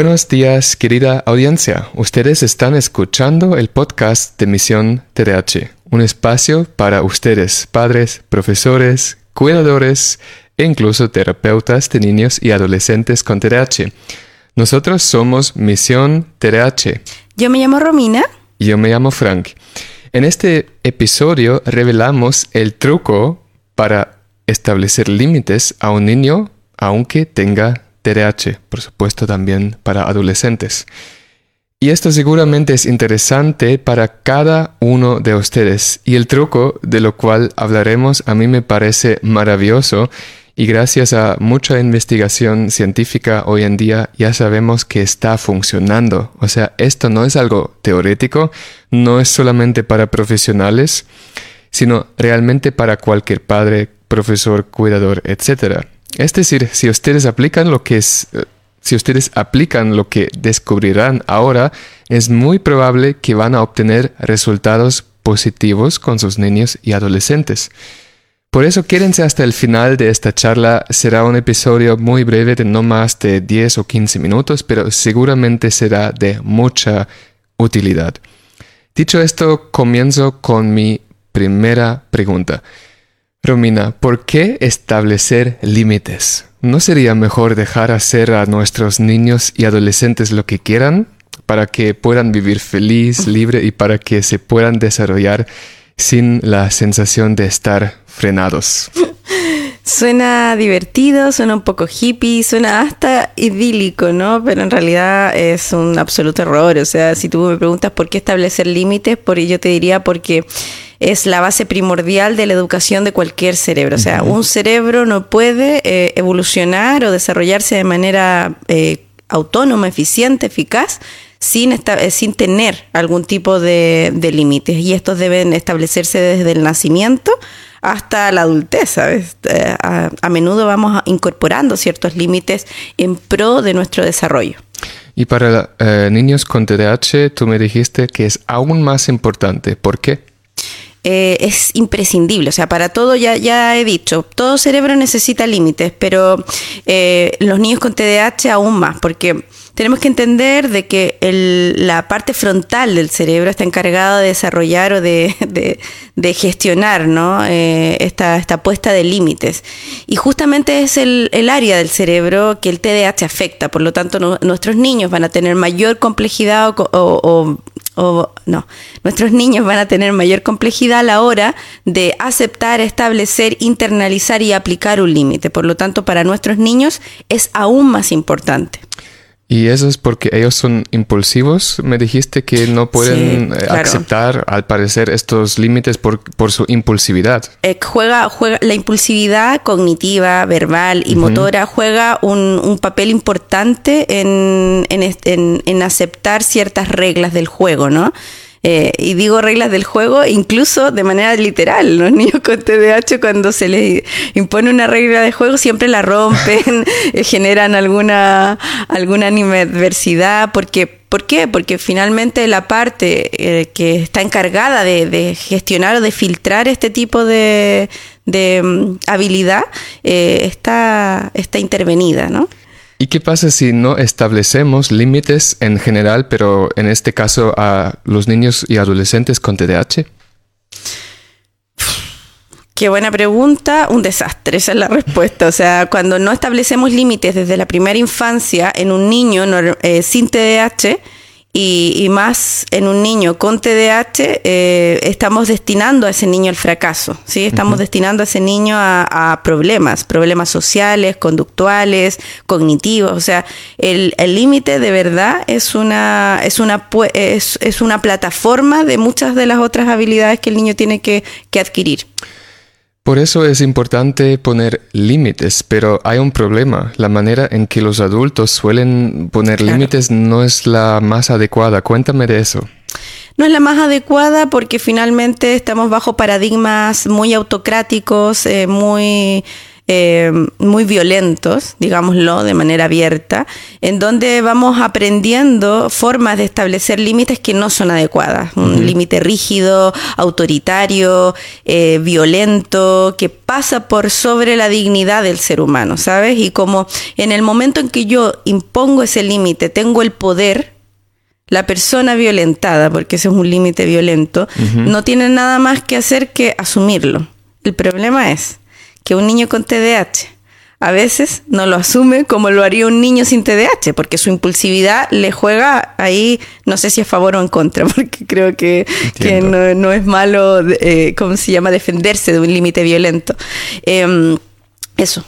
Buenos días, querida audiencia. Ustedes están escuchando el podcast de Misión TDH, un espacio para ustedes, padres, profesores, cuidadores e incluso terapeutas de niños y adolescentes con TDAH. Nosotros somos Misión TDAH. Yo me llamo Romina. Y yo me llamo Frank. En este episodio revelamos el truco para establecer límites a un niño aunque tenga Por supuesto también para adolescentes. Y esto seguramente es interesante para cada uno de ustedes. Y el truco de lo cual hablaremos a mí me parece maravilloso y gracias a mucha investigación científica hoy en día ya sabemos que está funcionando. O sea, esto no es algo teórico, no es solamente para profesionales, sino realmente para cualquier padre, profesor, cuidador, etc. Es decir, si ustedes aplican lo que es... Eh, si ustedes aplican lo que descubrirán ahora, es muy probable que van a obtener resultados positivos con sus niños y adolescentes. Por eso quédense hasta el final de esta charla. Será un episodio muy breve de no más de 10 o 15 minutos, pero seguramente será de mucha utilidad. Dicho esto, comienzo con mi primera pregunta. Romina, ¿por qué establecer límites? ¿No sería mejor dejar hacer a nuestros niños y adolescentes lo que quieran para que puedan vivir feliz, libre y para que se puedan desarrollar sin la sensación de estar frenados? Suena divertido, suena un poco hippie, suena hasta idílico, ¿no? Pero en realidad es un absoluto error. O sea, si tú me preguntas por qué establecer límites, por ello te diría porque es la base primordial de la educación de cualquier cerebro. O sea, un cerebro no puede eh, evolucionar o desarrollarse de manera eh, autónoma, eficiente, eficaz, sin, eh, sin tener algún tipo de, límites. Y estos deben establecerse desde el nacimiento hasta la adultez, ¿sabes? A, menudo vamos incorporando ciertos límites en pro de nuestro desarrollo. Y para niños con TDAH, tú me dijiste que es aún más importante. ¿Por qué? Eh, es imprescindible. O sea, para todo ya, ya he dicho, todo cerebro necesita límites, pero eh, los niños con TDAH aún más, porque tenemos que entender de que la parte frontal del cerebro está encargada de desarrollar o de, gestionar. Eh, esta, esta, puesta de límites. Y justamente es el, área del cerebro que el TDAH afecta. Por lo tanto, nuestros niños van a tener mayor complejidad o no, nuestros niños van a tener mayor complejidad a la hora de aceptar, establecer, internalizar y aplicar un límite. Por lo tanto, para nuestros niños es aún más importante. Y eso es porque ellos son impulsivos. Me dijiste que no pueden eh, aceptar, al parecer, estos límites por, su impulsividad. Eh, juega, juega, la impulsividad cognitiva, verbal y motora juega un, papel importante en, en, en aceptar ciertas reglas del juego, ¿no? Eh, y digo reglas del juego incluso de manera literal. Los niños con TDAH cuando se les impone una regla de juego siempre la rompen, eh, generan alguna, alguna adversidad porque ¿Por qué? Porque finalmente la parte eh, que está encargada de, gestionar o de filtrar este tipo de, mm, habilidad está, está intervenida, ¿no? ¿Y qué pasa si no establecemos límites en general, pero en este caso a los niños y adolescentes con TDAH? Qué buena pregunta, un desastre, esa es la respuesta. O sea, cuando no establecemos límites desde la primera infancia en un niño eh, sin TDAH, y, más en un niño con TDAH, eh, estamos destinando a ese niño al fracaso, ¿sí? Estamos destinando a ese niño a, problemas, problemas sociales, conductuales, cognitivos. O sea, el límite de verdad es una, es, una, es, es, una plataforma de muchas de las otras habilidades que el niño tiene que, que adquirir. Por eso es importante poner límites, pero hay un problema. La manera en que los adultos suelen poner límites no es la más adecuada. Cuéntame de eso. No es la más adecuada porque finalmente estamos bajo paradigmas muy autocráticos, eh, muy eh, muy violentos, digámoslo de manera abierta, en donde vamos aprendiendo formas de establecer límites que no son adecuadas. Un límite rígido, autoritario, eh, violento, que pasa por sobre la dignidad del ser humano, ¿sabes? Y como en el momento en que yo impongo ese límite, tengo el poder, la persona violentada, porque ese es un límite violento, no tiene nada más que hacer que asumirlo. El problema es que un niño con TDAH a veces no lo asume como lo haría un niño sin TDAH, porque su impulsividad le juega ahí, no sé si a favor o en contra, porque creo que, no, es malo, eh, ¿cómo se llama?, defenderse de un límite violento. Em, eso.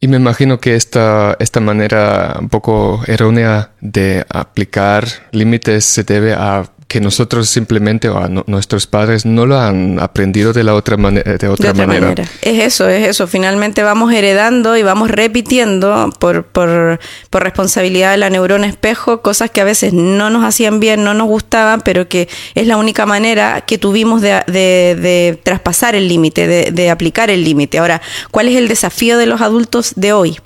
Y me imagino que esta, esta manera un poco errónea de aplicar límites se debe a que nosotros simplemente o nuestros padres no lo han aprendido de la otra, manera de otra, manera. Es eso, es eso. Finalmente vamos heredando y vamos repitiendo por, por, por, responsabilidad de la neurona espejo cosas que a veces no nos hacían bien, no nos gustaban, pero que es la única manera que tuvimos de, de, de traspasar el límite, de, de aplicar el límite. Ahora, ¿cuál es el desafío de los adultos de hoy?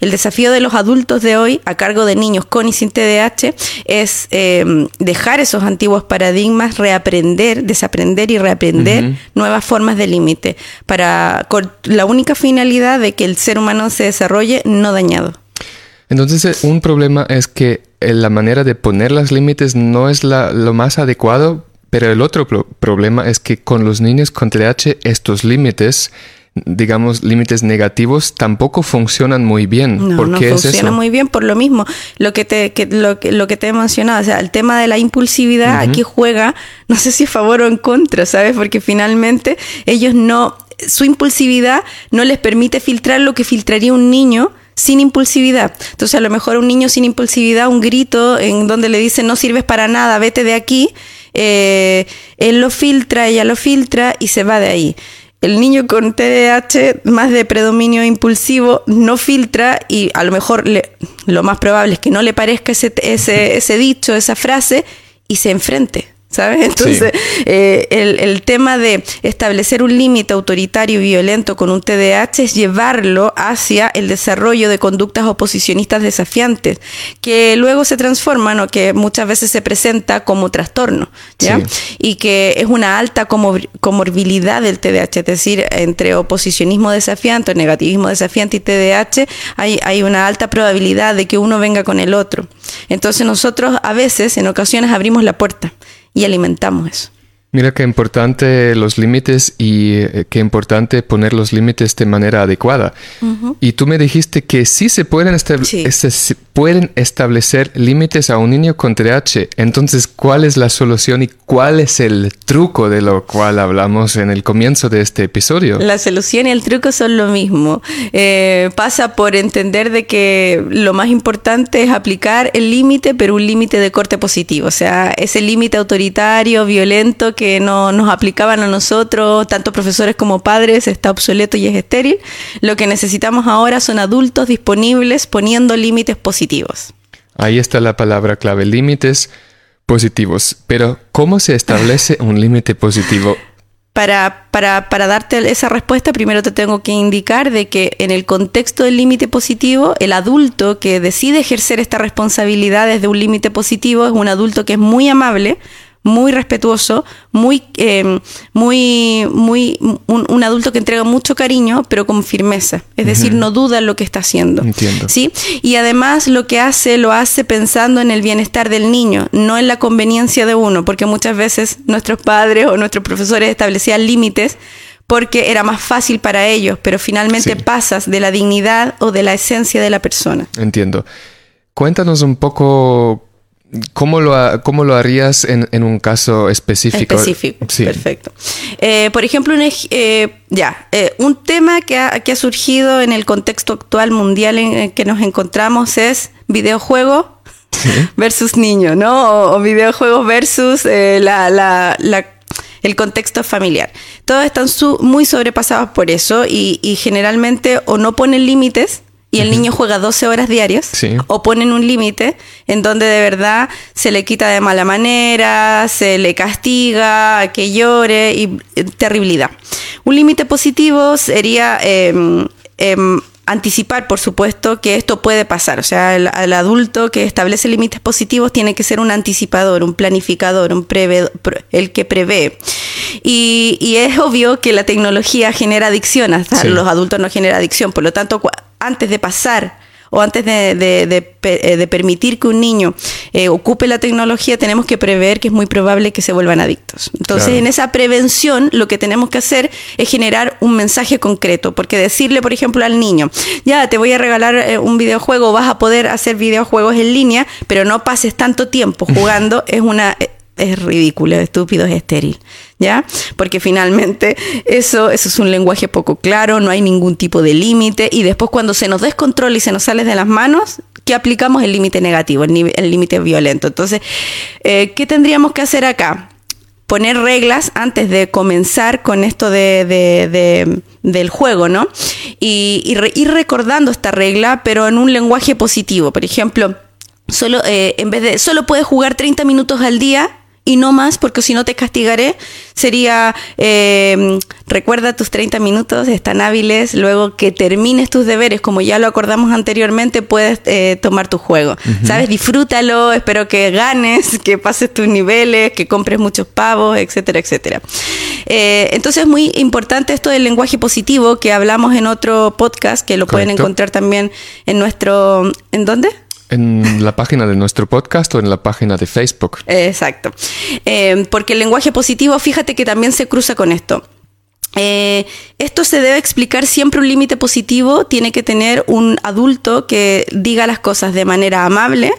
El desafío de los adultos de hoy, a cargo de niños con y sin TDAH, es eh, dejar esos antiguos paradigmas, reaprender, desaprender y reaprender nuevas formas de límite, para con la única finalidad de que el ser humano se desarrolle no dañado. Entonces, eh, un problema es que eh, la manera de poner los límites no es lo más adecuado, pero el otro problema es que con los niños con TDAH estos límites digamos, límites negativos tampoco funcionan muy bien. No, no funciona muy bien por lo mismo. Lo que te, que, lo que te he mencionado, o sea, el tema de la impulsividad aquí juega, no sé si a favor o en contra, ¿sabes? Porque finalmente ellos no, su impulsividad no les permite filtrar lo que filtraría un niño sin impulsividad. Entonces, a lo mejor un niño sin impulsividad, un grito en donde le dicen no sirves para nada, vete de aquí, eh, él lo filtra, ella lo filtra y se va de ahí el niño con TDAH más de predominio impulsivo no filtra y a lo mejor lo más probable es que no le parezca ese, ese, ese dicho, esa frase y se enfrente. ¿Sabes? Entonces, eh, el, tema de establecer un límite autoritario y violento con un TDAH es llevarlo hacia el desarrollo de conductas oposicionistas desafiantes, que luego se transforman o que muchas veces se presenta como trastorno, ¿ya? Y que es una alta comorbilidad del TDAH, es decir, entre oposicionismo desafiante, negativismo desafiante y TDAH, hay, hay una alta probabilidad de que uno venga con el otro. Entonces, nosotros a veces, en ocasiones, abrimos la puerta y alimentamos eso. Mira qué importante los límites y eh, qué importante poner los límites de manera adecuada. Y tú me dijiste que sí se pueden, se pueden establecer límites a un niño con TDAH. Entonces, ¿cuál es la solución y cuál es el truco de lo cual hablamos en el comienzo de este episodio? La solución y el truco son lo mismo. Eh, pasa por entender de que lo más importante es aplicar el límite, pero un límite de corte positivo. O sea, ese límite autoritario, violento, que no nos aplicaban a nosotros, tanto profesores como padres, está obsoleto y es estéril. Lo que necesitamos ahora son adultos disponibles poniendo límites positivos. Ahí está la palabra clave, límites positivos. Pero, ¿cómo se establece un límite positivo? Para, para, para, darte esa respuesta, primero te tengo que indicar de que en el contexto del límite positivo, el adulto que decide ejercer esta responsabilidad desde un límite positivo es un adulto que es muy amable, muy respetuoso, muy, eh, muy, muy, un, adulto que entrega mucho cariño, pero con firmeza. Es decir, no duda en lo que está haciendo. Entiendo. ¿sí? Y además lo que hace, lo hace pensando en el bienestar del niño, no en la conveniencia de uno, porque muchas veces nuestros padres o nuestros profesores establecían límites porque era más fácil para ellos, pero finalmente pasas de la dignidad o de la esencia de la persona. Entiendo. Cuéntanos un poco ¿Cómo lo, cómo lo harías en, en, un caso específico? Específico, perfecto. Eh, por ejemplo, un, eh, ya, eh, un tema que ha, que ha, surgido en el contexto actual mundial en el que nos encontramos es videojuego versus niño, ¿no? O, videojuegos versus la, la, la, el contexto familiar. Todos están muy sobrepasados por eso y, y generalmente o no ponen límites y el niño juega 12 horas diarias o ponen un límite en donde de verdad se le quita de mala manera, se le castiga, que llore y eh, terribilidad. Un límite positivo sería em, em, anticipar, por supuesto, que esto puede pasar. O sea, el, adulto que establece límites positivos tiene que ser un anticipador, un planificador, un el que prevé. Y, es obvio que la tecnología genera adicción, hasta los adultos no genera adicción. Por lo tanto, antes de pasar o antes de, eh, de, permitir que un niño eh, ocupe la tecnología, tenemos que prever que es muy probable que se vuelvan adictos. Entonces, en esa prevención, lo que tenemos que hacer es generar un mensaje concreto, porque decirle, por ejemplo, al niño, ya te voy a regalar eh, un videojuego, vas a poder hacer videojuegos en línea, pero no pases tanto tiempo jugando, es una es ridículo, es estúpido, es estéril, ¿ya? Porque finalmente eso, eso es un lenguaje poco claro, no hay ningún tipo de límite y después cuando se nos descontrola y se nos sale de las manos, ¿qué aplicamos? El límite negativo, el límite violento. Entonces, eh, ¿qué tendríamos que hacer acá? Poner reglas antes de comenzar con esto de, del juego, ¿no? Y, ir recordando esta regla, pero en un lenguaje positivo. Por ejemplo, solo, eh, en vez de solo puedes jugar 30 minutos al día, y no más, porque si no te castigaré, sería, eh, recuerda tus 30 minutos, están hábiles, luego que termines tus deberes, como ya lo acordamos anteriormente, puedes eh, tomar tu juego, ¿sabes? Disfrútalo, espero que ganes, que pases tus niveles, que compres muchos pavos, etcétera, etcétera. Eh, entonces es muy importante esto del lenguaje positivo que hablamos en otro podcast, que lo pueden encontrar también en nuestro, ¿en dónde? En la página de nuestro podcast o en la página de Facebook. Exacto. Eh, porque el lenguaje positivo, fíjate que también se cruza con esto. Eh, esto se debe explicar siempre un límite positivo, tiene que tener un adulto que diga las cosas de manera amable,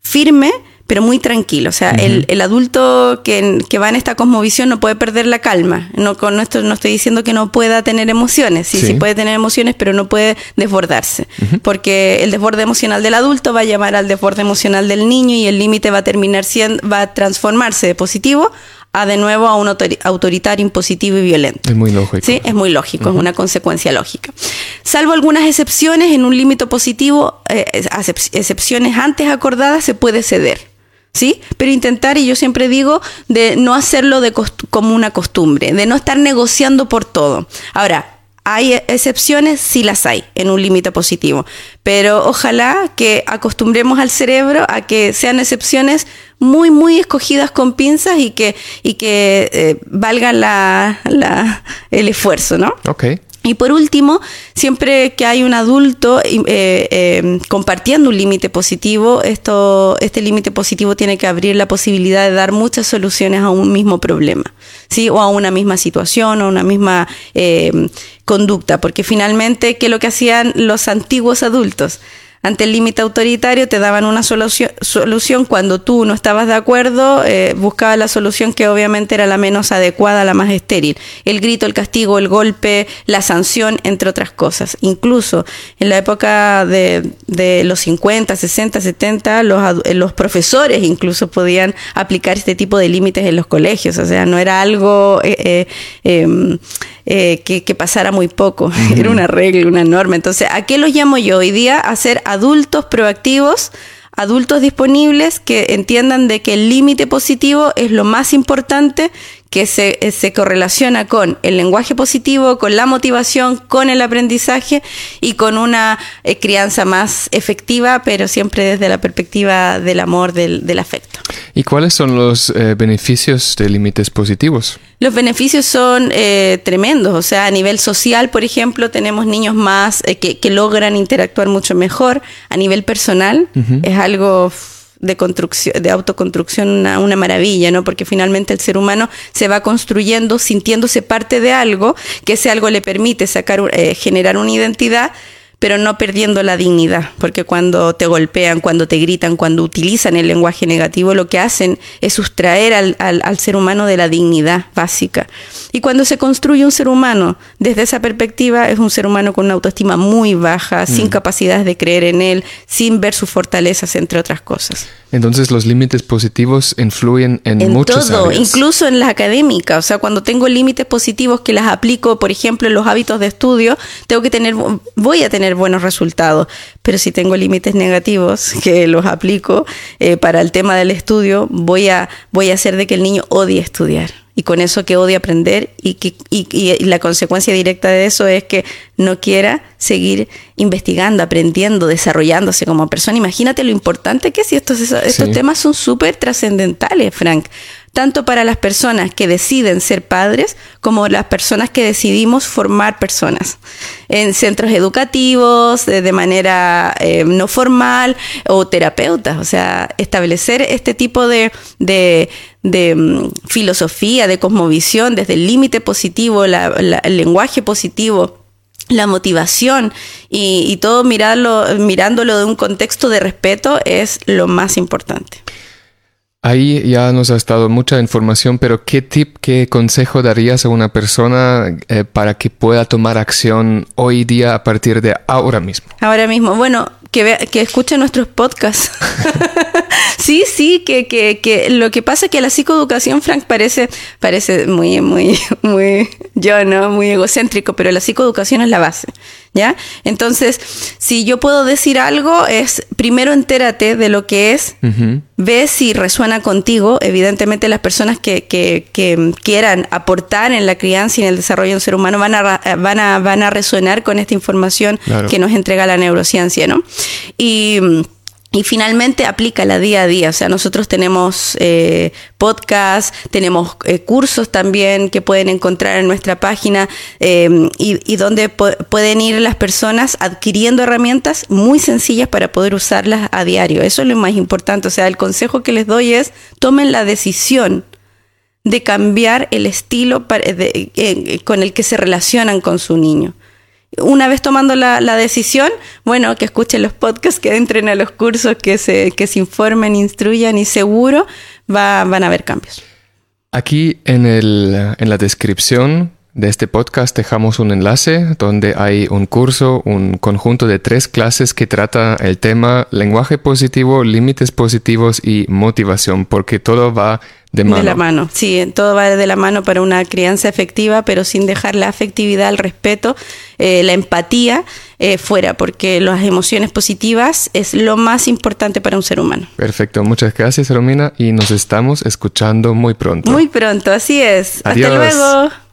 firme, pero muy tranquilo. O sea, el, el, adulto que, que, va en esta cosmovisión no puede perder la calma. No, con esto no estoy diciendo que no pueda tener emociones. Sí, sí, puede tener emociones, pero no puede desbordarse. Porque el desborde emocional del adulto va a llamar al desborde emocional del niño y el límite va a terminar siendo, va a transformarse de positivo a de nuevo a un autoritario, impositivo y violento. Es muy lógico. Sí, es muy lógico, es una consecuencia lógica. Salvo algunas excepciones, en un límite positivo, eh, excepciones antes acordadas, se puede ceder. ¿Sí? Pero intentar, y yo siempre digo, de no hacerlo de como una costumbre, de no estar negociando por todo. Ahora, hay excepciones, sí las hay, en un límite positivo, pero ojalá que acostumbremos al cerebro a que sean excepciones muy, muy escogidas con pinzas y que, y que eh, valgan la, la, el esfuerzo, ¿no? Ok. Y por último, siempre que hay un adulto eh, eh, compartiendo un límite positivo, esto, este límite positivo tiene que abrir la posibilidad de dar muchas soluciones a un mismo problema, ¿sí? o a una misma situación o a una misma eh, conducta, porque finalmente, ¿qué es lo que hacían los antiguos adultos? Ante el límite autoritario te daban una solución, solución cuando tú no estabas de acuerdo, eh, buscaba la solución que obviamente era la menos adecuada, la más estéril. El grito, el castigo, el golpe, la sanción, entre otras cosas. Incluso en la época de, de los 50, 60, 70, los, los profesores incluso podían aplicar este tipo de límites en los colegios. O sea, no era algo... Eh, eh, em, eh, que, pasara muy poco. Era una regla, una norma. Entonces, ¿a qué los llamo yo hoy día? A ser adultos proactivos, adultos disponibles que entiendan de que el límite positivo es lo más importante que se, eh, se, correlaciona con el lenguaje positivo, con la motivación, con el aprendizaje y con una eh, crianza más efectiva, pero siempre desde la perspectiva del amor, del, del afecto. ¿Y cuáles son los eh, beneficios de límites positivos? Los beneficios son tremendos, o sea, a nivel social, por ejemplo, tenemos niños más que, que, logran interactuar mucho mejor, a nivel personal, es algo de construcción, de autoconstrucción una, una, maravilla, ¿no? Porque finalmente el ser humano se va construyendo sintiéndose parte de algo, que ese algo le permite sacar, eh, generar una identidad pero no perdiendo la dignidad, porque cuando te golpean, cuando te gritan, cuando utilizan el lenguaje negativo, lo que hacen es sustraer al, al, ser humano de la dignidad básica. Y cuando se construye un ser humano desde esa perspectiva, es un ser humano con una autoestima muy baja, sin mm. capacidad de creer en él, sin ver sus fortalezas, entre otras cosas. Entonces los límites positivos influyen en, en muchas todo, incluso en la académica. O sea, cuando tengo límites positivos que las aplico, por ejemplo, en los hábitos de estudio, tengo que tener, voy a tener tener buenos resultados. Pero si tengo límites negativos que los aplico eh, para el tema del estudio, voy a, voy a hacer de que el niño odie estudiar y con eso que odia aprender y, que, y, la consecuencia directa de eso es que no quiera seguir investigando, aprendiendo, desarrollándose como persona. Imagínate lo importante que es y estos, estos temas son súper trascendentales, Frank tanto para las personas que deciden ser padres como las personas que decidimos formar personas en centros educativos, de, manera eh, no formal o terapeutas. O sea, establecer este tipo de, de, mm, filosofía, de cosmovisión, desde el límite positivo, el lenguaje positivo la motivación y, y, todo mirarlo, mirándolo de un contexto de respeto es lo más importante. Ahí ya nos has dado mucha información, pero ¿qué tip, qué consejo darías a una persona eh, para que pueda tomar acción hoy día a partir de ahora mismo? Ahora mismo, bueno, que, que escuche nuestros podcasts. sí, sí, que, que, que, lo que pasa es que la psicoeducación, Frank, parece, parece muy, muy, muy, yo, ¿no? Muy egocéntrico, pero la psicoeducación es la base. ¿Ya? Entonces, si yo puedo decir algo, es primero entérate de lo que es, ve si resuena contigo. Evidentemente, las personas que, que, que, quieran aportar en la crianza y en el desarrollo de un ser humano van a, van a, van a resonar con esta información que nos entrega la neurociencia, ¿no? Y y finalmente aplícala día a día. O sea, nosotros tenemos eh, podcasts, tenemos eh, cursos también que pueden encontrar en nuestra página eh, y, donde pueden ir las personas adquiriendo herramientas muy sencillas para poder usarlas a diario. Eso es lo más importante. O sea, el consejo que les doy es tomen la decisión de cambiar el estilo con el que se relacionan con su niño una vez tomando la, decisión, bueno, que escuchen los podcasts, que entren a los cursos, que se, que se informen, instruyan y seguro va, van a haber cambios. Aquí en, el, en la descripción de este podcast dejamos un enlace donde hay un curso, un conjunto de tres clases que trata el tema lenguaje positivo, límites positivos y motivación, porque todo va de mano. De la mano, sí, todo va de la mano para una crianza efectiva, pero sin dejar la afectividad, el respeto, eh, la empatía eh, fuera, porque las emociones positivas es lo más importante para un ser humano. Perfecto, muchas gracias Romina y nos estamos escuchando muy pronto. Muy pronto, así es. Hasta luego.